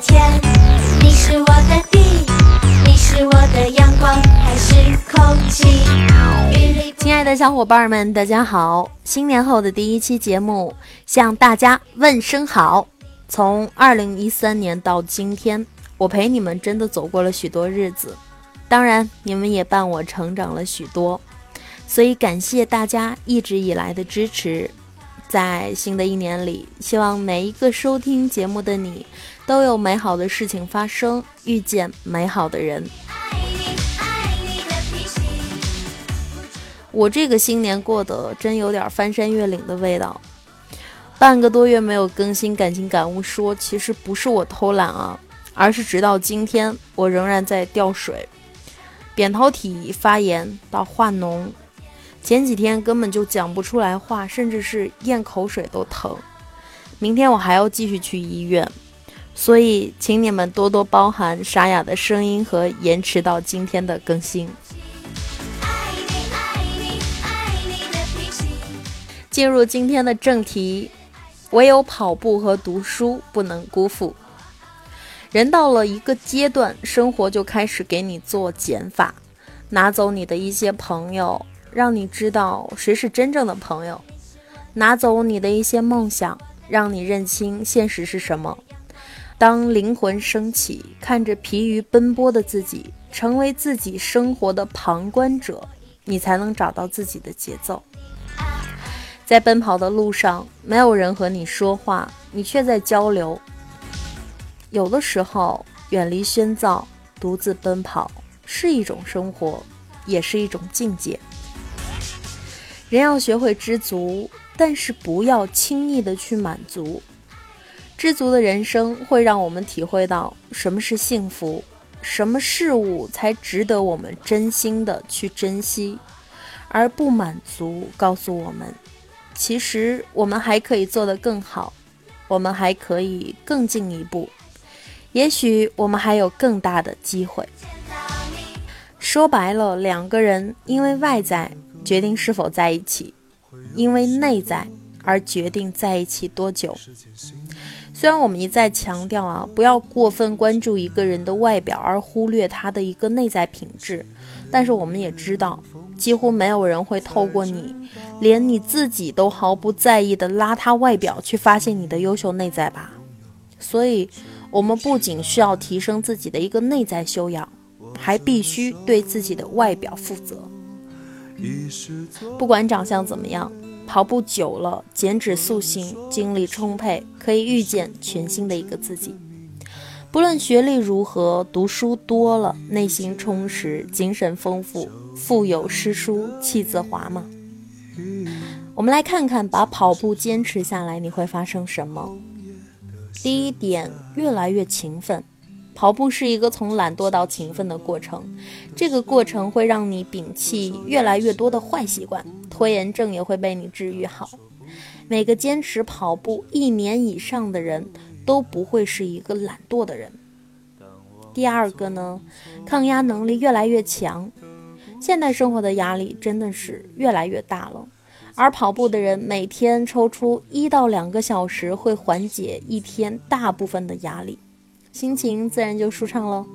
天，你是我的地，你是我的阳光，还是空气？亲爱的小伙伴们，大家好！新年后的第一期节目，向大家问声好。从二零一三年到今天，我陪你们真的走过了许多日子，当然你们也伴我成长了许多，所以感谢大家一直以来的支持。在新的一年里，希望每一个收听节目的你，都有美好的事情发生，遇见美好的人。我这个新年过得真有点翻山越岭的味道。半个多月没有更新感情感悟说，其实不是我偷懒啊，而是直到今天，我仍然在掉水，扁桃体发炎到化脓，前几天根本就讲不出来话，甚至是咽口水都疼。明天我还要继续去医院，所以请你们多多包涵沙哑的声音和延迟到今天的更新。进入今天的正题，唯有跑步和读书不能辜负。人到了一个阶段，生活就开始给你做减法，拿走你的一些朋友，让你知道谁是真正的朋友；拿走你的一些梦想，让你认清现实是什么。当灵魂升起，看着疲于奔波的自己，成为自己生活的旁观者，你才能找到自己的节奏。在奔跑的路上，没有人和你说话，你却在交流。有的时候，远离喧噪，独自奔跑是一种生活，也是一种境界。人要学会知足，但是不要轻易的去满足。知足的人生会让我们体会到什么是幸福，什么事物才值得我们真心的去珍惜，而不满足告诉我们，其实我们还可以做得更好，我们还可以更进一步，也许我们还有更大的机会。说白了，两个人因为外在决定是否在一起，因为内在而决定在一起多久。虽然我们一再强调啊，不要过分关注一个人的外表，而忽略他的一个内在品质，但是我们也知道，几乎没有人会透过你，连你自己都毫不在意的邋遢外表，去发现你的优秀内在吧。所以，我们不仅需要提升自己的一个内在修养，还必须对自己的外表负责。不管长相怎么样。跑步久了，减脂塑形，精力充沛，可以遇见全新的一个自己。不论学历如何，读书多了，内心充实，精神丰富，腹有诗书气自华嘛。我们来看看，把跑步坚持下来，你会发生什么？第一点，越来越勤奋。跑步是一个从懒惰到勤奋的过程，这个过程会让你摒弃越来越多的坏习惯，拖延症也会被你治愈好。每个坚持跑步一年以上的人都不会是一个懒惰的人。第二个呢，抗压能力越来越强。现代生活的压力真的是越来越大了，而跑步的人每天抽出一到两个小时，会缓解一天大部分的压力。心情自然就舒畅喽。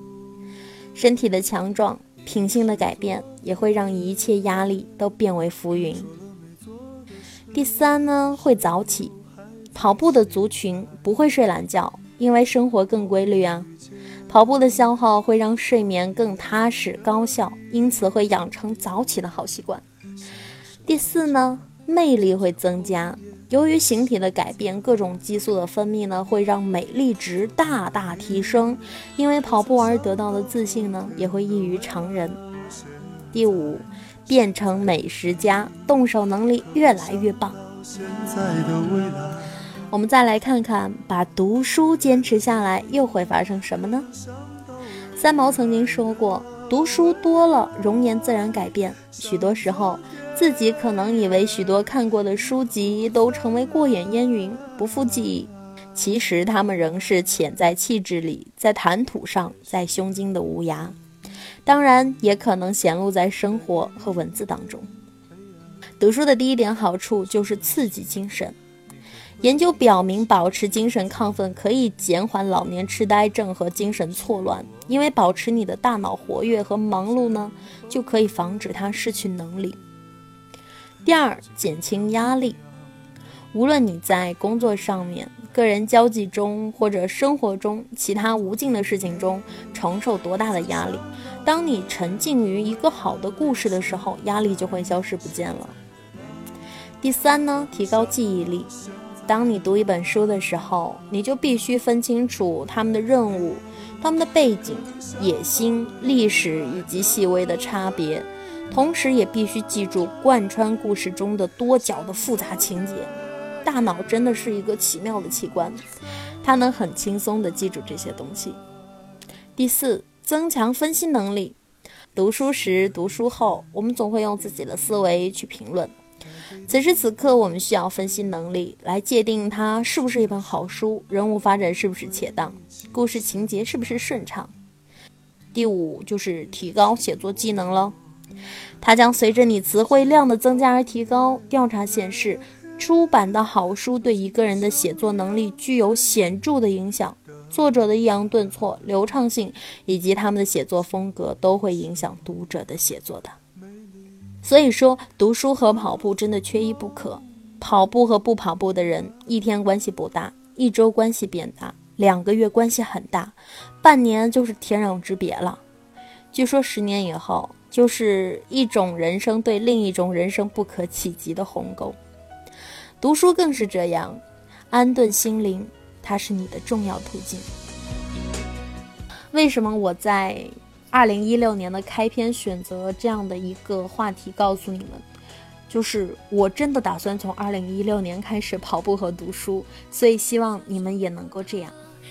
身体的强壮，品性的改变，也会让一切压力都变为浮云。第三呢，会早起。跑步的族群不会睡懒觉，因为生活更规律啊。跑步的消耗会让睡眠更踏实高效，因此会养成早起的好习惯。第四呢，魅力会增加。由于形体的改变，各种激素的分泌呢，会让美丽值大大提升。因为跑步而得到的自信呢，也会异于常人。第五，变成美食家，动手能力越来越棒。我们再来看看，把读书坚持下来，又会发生什么呢？三毛曾经说过，读书多了，容颜自然改变。许多时候。自己可能以为许多看过的书籍都成为过眼烟云，不复记忆，其实他们仍是潜在气质里，在谈吐上，在胸襟的无涯。当然，也可能显露在生活和文字当中。读书的第一点好处就是刺激精神。研究表明，保持精神亢奋可以减缓老年痴呆症和精神错乱，因为保持你的大脑活跃和忙碌呢，就可以防止它失去能力。第二，减轻压力。无论你在工作上面、个人交际中或者生活中其他无尽的事情中承受多大的压力，当你沉浸于一个好的故事的时候，压力就会消失不见了。第三呢，提高记忆力。当你读一本书的时候，你就必须分清楚他们的任务、他们的背景、野心、历史以及细微的差别，同时也必须记住贯穿故事中的多角的复杂情节。大脑真的是一个奇妙的器官，它能很轻松地记住这些东西。第四，增强分析能力。读书时、读书后，我们总会用自己的思维去评论。此时此刻，我们需要分析能力来界定它是不是一本好书，人物发展是不是恰当，故事情节是不是顺畅。第五就是提高写作技能了，它将随着你词汇量的增加而提高。调查显示，出版的好书对一个人的写作能力具有显著的影响，作者的抑扬顿挫、流畅性以及他们的写作风格都会影响读者的写作的。所以说，读书和跑步真的缺一不可。跑步和不跑步的人，一天关系不大，一周关系变大，两个月关系很大，半年就是天壤之别了。据说十年以后，就是一种人生对另一种人生不可企及的鸿沟。读书更是这样，安顿心灵，它是你的重要途径。为什么我在？二零一六年的开篇选择这样的一个话题，告诉你们，就是我真的打算从二零一六年开始跑步和读书，所以希望你们也能够这样。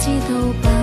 知道吧。